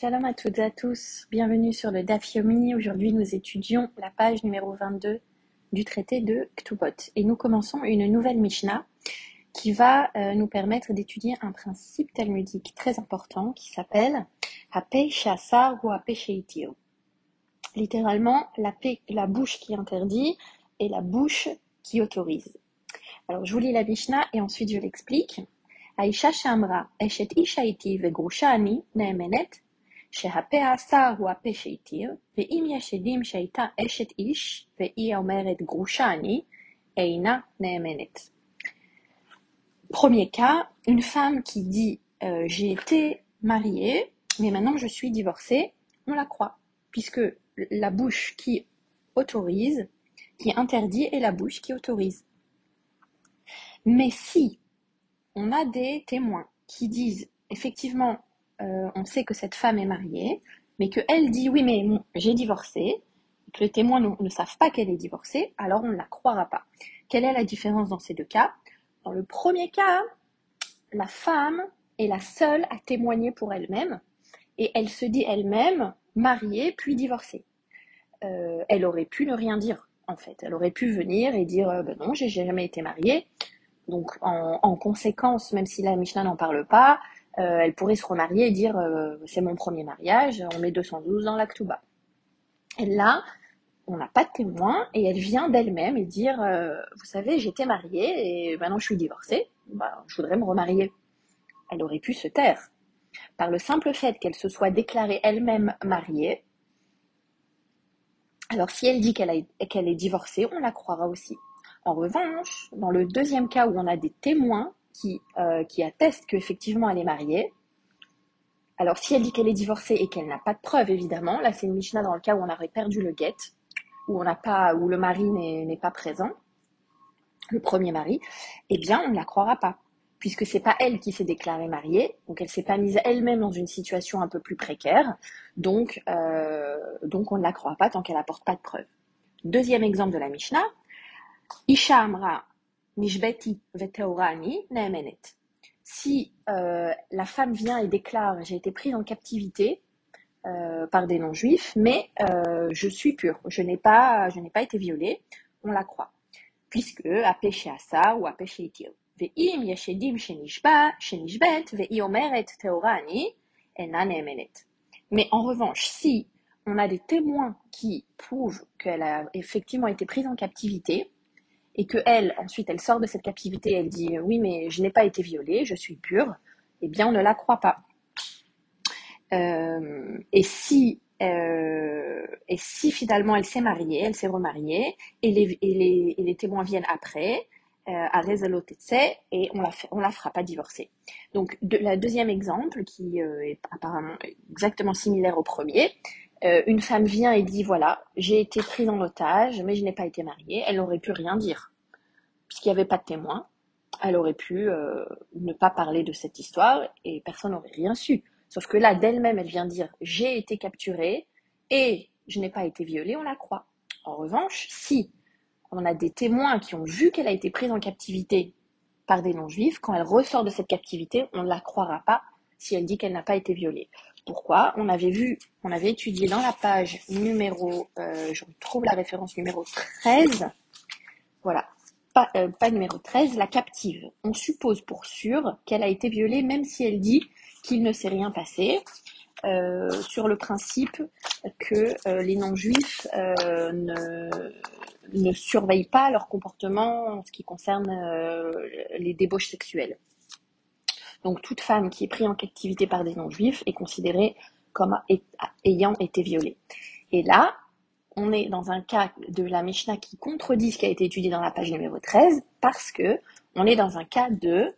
Shalom à toutes et à tous, bienvenue sur le Dafyomi. Aujourd'hui, nous étudions la page numéro 22 du traité de Ktubot et nous commençons une nouvelle Mishnah qui va euh, nous permettre d'étudier un principe talmudique très important qui s'appelle ou Littéralement, la, bouche qui interdit et la bouche qui autorise. Alors, je vous lis la Mishnah et ensuite je l'explique. Aisha Shamra, Eshet Ishaiti Vegrusha Ani, Neemenet, שהפה אסר הוא הפה שהתיר, ואם יש עדים שהייתה אשת איש והיא אומרת גרושה אני, אינה נאמנת. Premier cas, une femme qui dit euh, j'ai été mariée, mais maintenant je suis divorcée, on la croit, puisque la bouche qui autorise, qui interdit, est la bouche qui autorise. Mais si on a des témoins qui disent effectivement, euh, on sait que cette femme est mariée, mais qu'elle dit oui, mais j'ai divorcé, que les témoins ne, savent pas qu'elle est divorcée, alors on ne la croira pas. Quelle est la différence dans ces deux cas? Dans le premier cas, la femme est la seule à témoigner pour elle-même, et elle se dit elle-même mariée puis divorcée. Euh, elle aurait pu ne rien dire, en fait. Elle aurait pu venir et dire euh, ben non, j'ai jamais été mariée. Donc, en, conséquence, même si la Mishnah n'en parle pas, elle pourrait se remarier et dire euh, c'est mon premier mariage, on met 212 dans l'Aktuba. Et là, on n'a pas de témoin et elle vient d'elle-même et dire euh, vous savez, j'étais mariée et maintenant je suis divorcée, bah, je voudrais me remarier. Elle aurait pu se taire. Par le simple fait qu'elle se soit déclarée elle-même mariée, alors si elle dit qu'elle est divorcée, on la croira aussi. En revanche, dans le deuxième cas où on a des témoins qui, euh, qui attestent qu'effectivement elle est mariée, alors si elle dit qu'elle est divorcée et qu'elle n'a pas de preuve, évidemment, là c'est une Mishnah dans le cas où on aurait perdu le guet, où, on n'a pas, où le mari n'est pas présent, le premier mari, eh bien on ne la croira pas, puisque c'est pas elle qui s'est déclarée mariée, donc elle s'est pas mise elle-même dans une situation un peu plus précaire, donc, euh, donc on ne la croit pas tant qu'elle apporte pas de preuve. Deuxième exemple de la Mishnah, Isha Amra Veteorani Si euh, la femme vient et déclare J'ai été prise en captivité euh, par des non-juifs, mais euh, je suis pure, je n'ai pas, pas été violée, on la croit. Puisque à péché à ça ou à péché itir. Ve'im yeshedim shenishba, shenishbet, ve'imeret teorani, enan nehemenet. Mais en revanche, si on a des témoins qui prouvent qu'elle a effectivement été prise en captivité, et que elle, ensuite, elle sort de cette captivité, elle dit oui, mais je n'ai pas été violée, je suis pure, eh bien, on ne la croit pas. Euh, et si euh, et si finalement elle s'est mariée, elle s'est remariée, et les, et les, témoins viennent après, euh, à Rezalotetse, et on la, fait, on la fera pas divorcer. Donc, de, le deuxième exemple, qui euh, est apparemment exactement similaire au premier, euh, une femme vient et dit voilà, j'ai été prise en otage, mais je n'ai pas été mariée, elle n'aurait pu rien dire puisqu'il n'y avait pas de témoin, elle aurait pu euh, ne pas parler de cette histoire et personne n'aurait rien su. Sauf que là, d'elle-même, elle vient dire j'ai été capturée et je n'ai pas été violée, on la croit. En revanche, si on a des témoins qui ont vu qu'elle a été prise en captivité par des non-juifs, quand elle ressort de cette captivité, on ne la croira pas si elle dit qu'elle n'a pas été violée. Pourquoi On avait vu, on avait étudié dans la page numéro, euh, je retrouve la référence numéro 13, voilà, euh, pas, numéro 13, la captive. On suppose pour sûr qu'elle a été violée même si elle dit qu'il ne s'est rien passé, euh, sur le principe que euh, les non-juifs ne, surveillent pas leur comportement en ce qui concerne les débauches sexuelles. Donc toute femme qui est prise en captivité par des non-juifs est considérée comme ayant été violée. Et là, on est dans un cas de la Mishnah qui contredit ce qui a été étudié dans la page numéro 13 parce que on est dans un cas de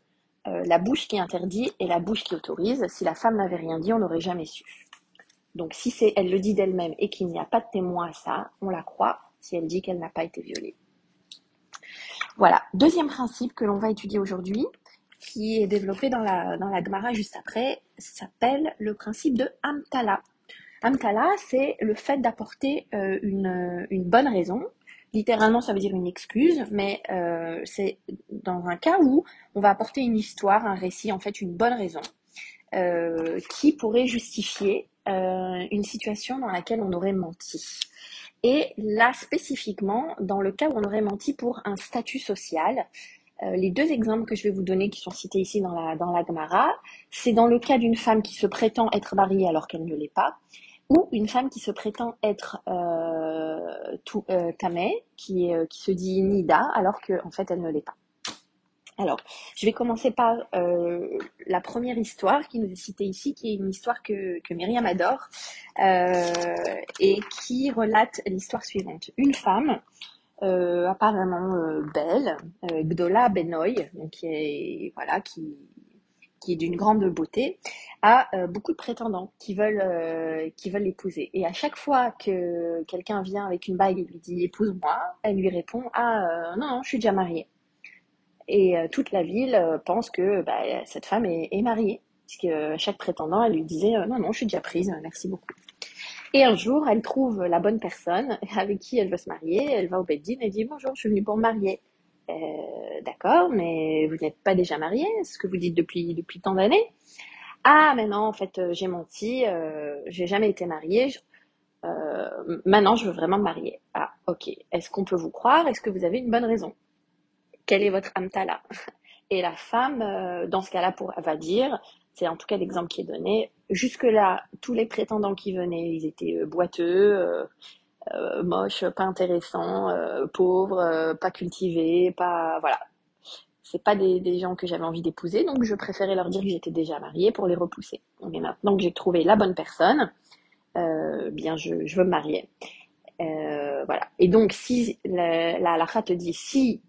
euh, la bouche qui interdit et la bouche qui autorise. Si la femme n'avait rien dit, on n'aurait jamais su. Donc si c'est elle le dit d'elle-même et qu'il n'y a pas de témoin à ça, on la croit si elle dit qu'elle n'a pas été violée. Voilà, deuxième principe que l'on va étudier aujourd'hui, qui est développé dans la, dans la Gemara juste après, s'appelle le principe de Amtala. Amtala, c'est le fait d'apporter euh, une, une, bonne raison. Littéralement, ça veut dire une excuse, mais euh, c'est dans un cas où on va apporter une histoire, un récit, en fait, une bonne raison, euh, qui pourrait justifier une situation dans laquelle on aurait menti. Et là, spécifiquement, dans le cas où on aurait menti pour un statut social, euh, les deux exemples que je vais vous donner qui sont cités ici dans la, dans la Gemara, c'est dans le cas d'une femme qui se prétend être mariée alors qu'elle ne l'est pas, ou une femme qui se prétend être euh, tout, euh, tamé, qui, euh, qui se dit nida alors qu'en en fait elle ne l'est pas. Alors, je vais commencer par la première histoire qui nous est citée ici, qui est une histoire que, que Myriam adore, et qui relate l'histoire suivante. Une femme, euh, apparemment euh, belle, Gdola Benoy, qui est, voilà, qui, qui est d'une grande beauté, a euh, beaucoup de prétendants qui veulent, l'épouser. Et à chaque fois que quelqu'un vient avec une bague et lui dit épouse-moi, elle lui répond ah non, non, je suis déjà mariée. Et toute la ville pense que bah, cette femme est, est mariée. Puisque chaque prétendant, elle lui disait non, non, je suis déjà prise, merci beaucoup. Et un jour, elle trouve la bonne personne avec qui elle veut se marier. Elle va au Beddin et dit bonjour, je suis venue pour me marier. Euh, D'accord, mais vous n'êtes pas déjà mariée ce que vous dites depuis, depuis tant d'années Ah, mais non, en fait, j'ai menti, euh, j'ai jamais été mariée. Euh, maintenant, je veux vraiment me marier. Ah, ok. Est-ce qu'on peut vous croire? Est-ce que vous avez une bonne raison? Quel est votre amtala? Et la femme, euh, dans ce cas-là, va dire, c'est en tout cas l'exemple qui est donné, jusque-là, tous les prétendants qui venaient, ils étaient euh, boiteux, euh, euh, moches, pas intéressants, pauvres, pas cultivés, pas... Voilà. C'est pas des, gens que j'avais envie d'épouser, donc je préférais leur dire que j'étais déjà mariée pour les repousser. Mais maintenant que j'ai trouvé la bonne personne, bien je, veux me marier. Voilà. Et donc, si la, la halakha te dit si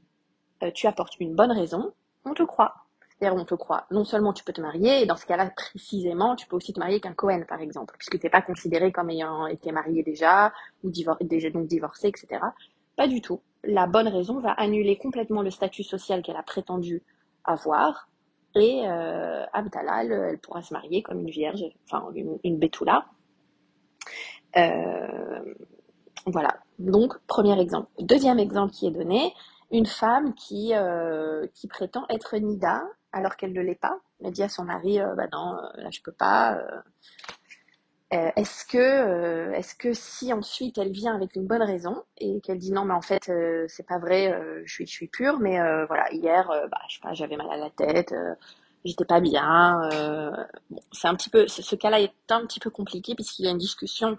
tu apportes une bonne raison, on te croit. On te croit. Non seulement tu peux te marier, et dans ce cas-là, précisément, tu peux aussi te marier qu'un Cohen, par exemple, puisque tu n'es pas considéré comme ayant été marié déjà, ou divor déjà donc divorcé, etc. Pas du tout. La bonne raison va annuler complètement le statut social qu'elle a prétendu avoir, et euh, Abdallah, elle, pourra se marier comme une vierge, enfin une, une Betula. Euh, voilà. Donc, premier exemple. Deuxième exemple qui est donné, une femme qui, euh, qui prétend être Nida alors qu'elle ne l'est pas. Elle dit à son mari, euh, bah non, là je peux pas. Euh, euh est-ce que, euh, est-ce que si ensuite elle vient avec une bonne raison et qu'elle dit non mais en fait euh, c'est pas vrai, je suis, pure, mais voilà hier, bah je sais pas, j'avais mal à la tête, j'étais pas bien. bon, c'est un petit peu, ce cas-là est un petit peu compliqué puisqu'il y a une discussion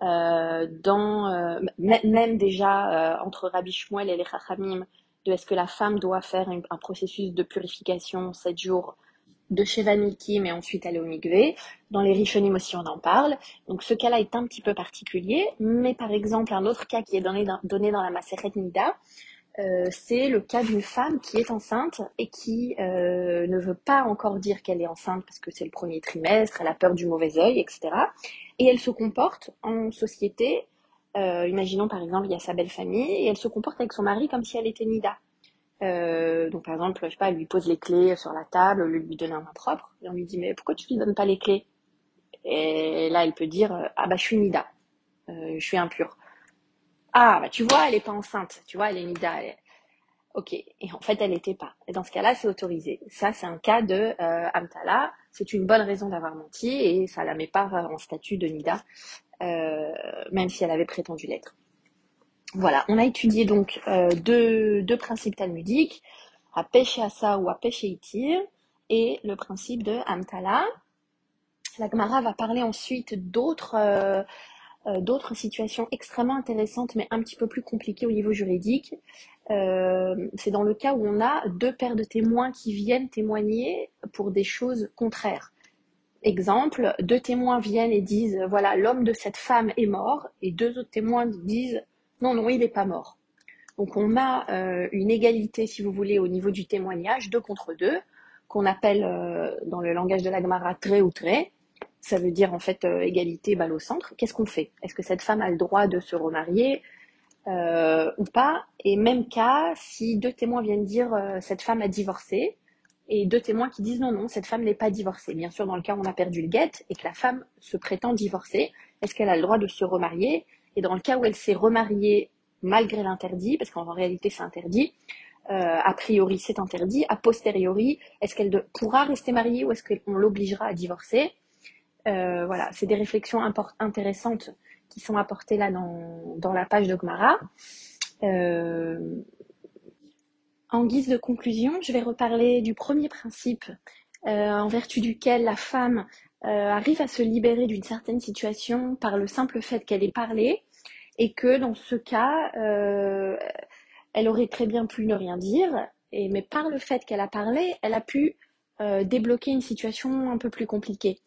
euh, dans euh, même déjà euh, entre Rabbi Shmuel et les Chachamim est-ce que la femme doit faire un, processus de purification 7 jours de Shevaniki, mais ensuite aller au Mikvé. Dans les Rishonim aussi, on en parle. Donc ce cas-là est un petit peu particulier, mais par exemple, un autre cas qui est donné dans, donné dans la Maseret Nida, euh, c'est le cas d'une femme qui est enceinte et qui euh, ne veut pas encore dire qu'elle est enceinte parce que c'est le premier trimestre, elle a peur du mauvais œil, etc. Et elle se comporte en société, euh, imaginons par exemple il y a sa belle famille, et elle se comporte avec son mari comme si elle était Nida. Euh, donc par exemple, je sais pas, elle lui pose les clés sur la table, elle lui donne un main propre, et on lui dit mais pourquoi tu lui donnes pas les clés? Et là elle peut dire ah bah je suis Nida, je suis impure. Ah, bah tu vois, elle est pas enceinte, tu vois, elle est Nida. Ok, et en fait, elle n'était pas. Et dans ce cas-là, c'est autorisé. Ça, c'est un cas de euh, Amtala. C'est une bonne raison d'avoir menti et ça la met pas en statut de Nida, euh, même si elle avait prétendu l'être. Voilà, on a étudié donc euh, deux, principes talmudiques, à pêcher asa ou à pêcher itir, et le principe de Amtala. La Gemara va parler ensuite d'autres euh, euh, d'autres situations extrêmement intéressantes, mais un petit peu plus compliquées au niveau juridique. Euh, c'est dans le cas où on a deux paires de témoins qui viennent témoigner pour des choses contraires. Exemple, deux témoins viennent et disent voilà, l'homme de cette femme est mort, et deux autres témoins disent non, non, il n'est pas mort. Donc on a euh, une égalité, si vous voulez, au niveau du témoignage, deux contre deux, qu'on appelle euh, dans le langage de la Gemara très ou très ça veut dire en fait euh, égalité balle au centre. Qu'est-ce qu'on fait? Est-ce que cette femme a le droit de se remarier ou pas? Et même cas, si deux témoins viennent dire cette femme a divorcé, et deux témoins qui disent non, non, cette femme n'est pas divorcée. Bien sûr, dans le cas où on a perdu le guet et que la femme se prétend divorcée, est-ce qu'elle a le droit de se remarier? Et dans le cas où elle s'est remariée malgré l'interdit, parce qu'en réalité c'est interdit, euh, a priori c'est interdit, a posteriori, est-ce qu'elle pourra rester mariée ou est-ce qu'on l'obligera à divorcer? Voilà, c'est des réflexions intéressantes qui sont apportées là dans, dans la page de Gmara. En guise de conclusion, je vais reparler du premier principe en vertu duquel la femme arrive à se libérer d'une certaine situation par le simple fait qu'elle ait parlé et que dans ce cas, euh, elle aurait très bien pu ne rien dire, mais par le fait qu'elle a parlé, elle a pu euh, débloquer une situation un peu plus compliquée.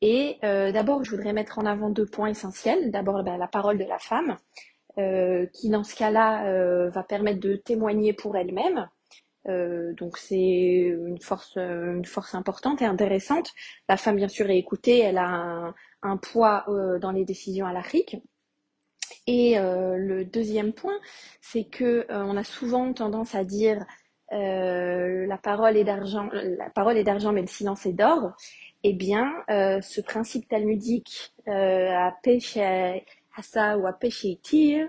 Et euh, d'abord, je voudrais mettre en avant deux points essentiels. D'abord, bah, la parole de la femme, qui dans ce cas-là va permettre de témoigner pour elle-même. donc c'est une force, importante et intéressante. La femme, bien sûr, est écoutée, elle a un, poids dans les décisions à l'Afrique. Et euh, le deuxième point, c'est que euh, on a souvent tendance à dire euh, la parole est d'argent, la parole est d'argent, mais le silence est d'or. Eh bien, ce principe talmudique à péché hassa ou à péché tir,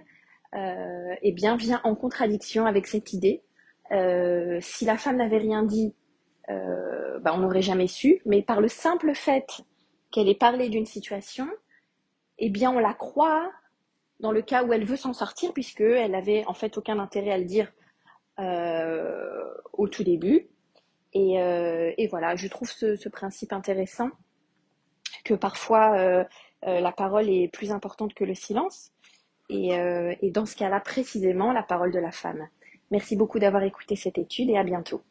eh bien, vient en contradiction avec cette idée. si la femme n'avait rien dit, bah, on n'aurait jamais su. Mais par le simple fait qu'elle ait parlé d'une situation, eh bien, on la croit dans le cas où elle veut s'en sortir, puisqu'elle n'avait en fait aucun intérêt à le dire euh, au tout début. Euh, et, voilà, je trouve ce, principe intéressant, que parfois euh, la parole est plus importante que le silence. Et, et dans ce cas-là, précisément, la parole de la femme. Merci beaucoup d'avoir écouté cette étude et à bientôt.